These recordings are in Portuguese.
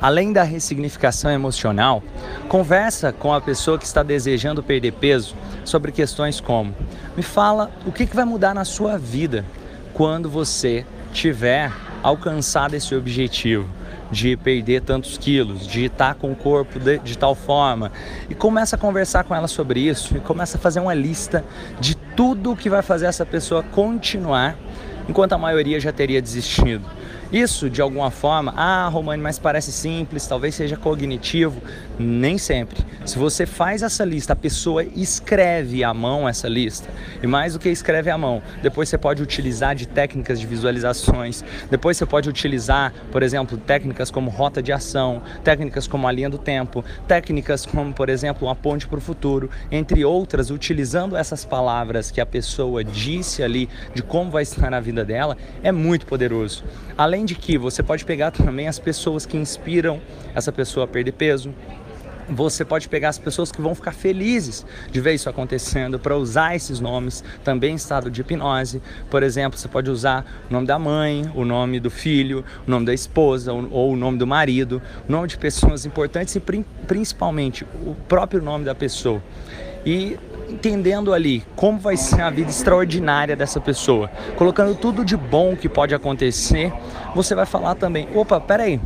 Além da ressignificação emocional, conversa com a pessoa que está desejando perder peso sobre questões como: me fala o que, vai mudar na sua vida quando você tiver alcançado esse objetivo de perder tantos quilos, de estar com o corpo de, de, tal forma. E começa a conversar com ela sobre isso e começa a fazer uma lista de tudo que vai fazer essa pessoa continuar enquanto a maioria já teria desistido. Isso, de alguma forma, ah, Romani, mas parece simples, talvez seja cognitivo. Nem sempre. Se você faz essa lista, a pessoa escreve à mão essa lista. E mais do que escreve à mão, depois você pode utilizar de técnicas de visualizações. Depois você pode utilizar, por exemplo, técnicas como rota de ação, técnicas como a linha do tempo, técnicas como, por exemplo, uma ponte para o futuro, entre outras, utilizando essas palavras que a pessoa disse ali de como vai estar na vida dela, é muito poderoso. Além Além de que você pode pegar também as pessoas que inspiram essa pessoa a perder peso, você pode pegar as pessoas que vão ficar felizes de ver isso acontecendo para usar esses nomes também em estado de hipnose. Por exemplo, você pode usar o nome da mãe, o nome do filho, o nome da esposa ou o nome do marido, o nome de pessoas importantes e principalmente o próprio nome da pessoa. E entendendo ali como vai ser a vida extraordinária dessa pessoa, colocando tudo de bom que pode acontecer, você vai falar também: opa, peraí,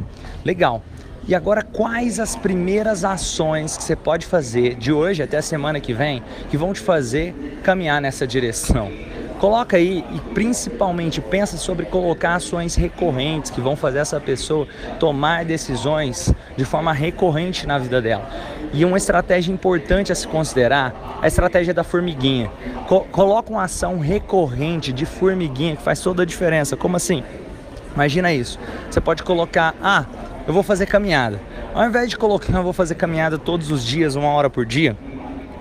legal. E agora, quais as primeiras ações que você pode fazer de hoje até a semana que vem que vão te fazer caminhar nessa direção? Coloca aí e principalmente pensa sobre colocar ações recorrentes que vão fazer essa pessoa tomar decisões de forma recorrente na vida dela. E uma estratégia importante a se considerar é a estratégia da formiguinha. Co coloca uma ação recorrente de formiguinha que faz toda a diferença. Como assim? Imagina isso. Você pode colocar, ah, eu vou fazer caminhada. Ao invés de colocar, eu vou fazer caminhada todos os dias, uma hora por dia,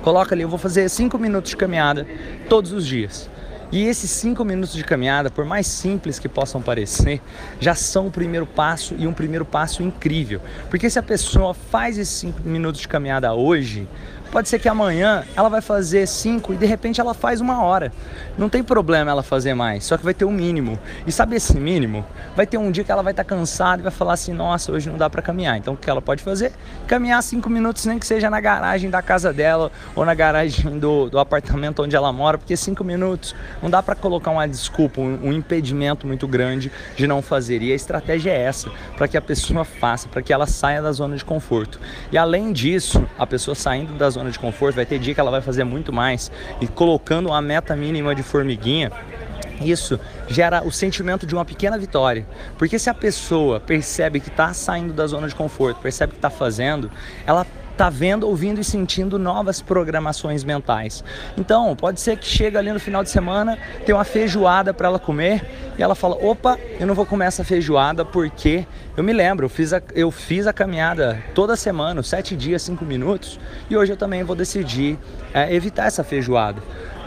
coloca ali, eu vou fazer cinco minutos de caminhada todos os dias. E esses cinco minutos de caminhada, por mais simples que possam parecer, já são o primeiro passo e um primeiro passo incrível. Porque se a pessoa faz esses cinco minutos de caminhada hoje, Pode ser que amanhã ela vai fazer cinco e de repente ela faz uma hora. Não tem problema ela fazer mais, só que vai ter um mínimo. E sabe esse mínimo? Vai ter um dia que ela vai estar tá cansada e vai falar assim: nossa, hoje não dá para caminhar. Então o que ela pode fazer? Caminhar cinco minutos, nem que seja na garagem da casa dela ou na garagem do, do apartamento onde ela mora, porque cinco minutos não dá para colocar uma desculpa, um, um impedimento muito grande de não fazer. E a estratégia é essa, para que a pessoa faça, para que ela saia da zona de conforto. E além disso, a pessoa saindo da zona zona de conforto, vai ter dia que ela vai fazer muito mais. E colocando uma meta mínima de formiguinha, isso gera o sentimento de uma pequena vitória. Porque se a pessoa percebe que está saindo da zona de conforto, percebe que está fazendo, ela está vendo, ouvindo e sentindo novas programações mentais. Então, pode ser que chega ali no final de semana, tem uma feijoada para ela comer e ela fala: opa, eu não vou comer essa feijoada porque eu me lembro, eu fiz a, eu fiz a caminhada toda semana, sete dias, cinco minutos, e hoje eu também vou decidir é, evitar essa feijoada.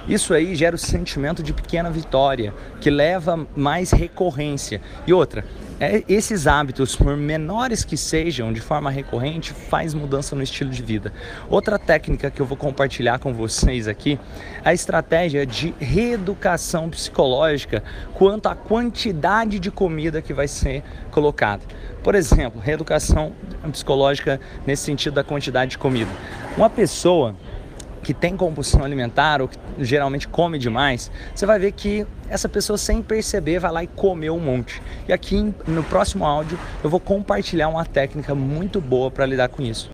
Isso aí gera o sentimento de pequena vitória, que leva mais recorrência. E outra, é, esses hábitos, por menores que sejam, de forma recorrente, faz mudança no estilo de vida. Outra técnica que eu vou compartilhar com vocês aqui é a estratégia de reeducação psicológica quanto à quantidade de comida que vai ser colocada. Por exemplo, reeducação psicológica nesse sentido da quantidade de comida. Uma pessoa que tem compulsão alimentar ou que geralmente come demais, você vai ver que essa pessoa sem perceber vai lá e comeu um monte. E aqui no próximo áudio eu vou compartilhar uma técnica muito boa para lidar com isso.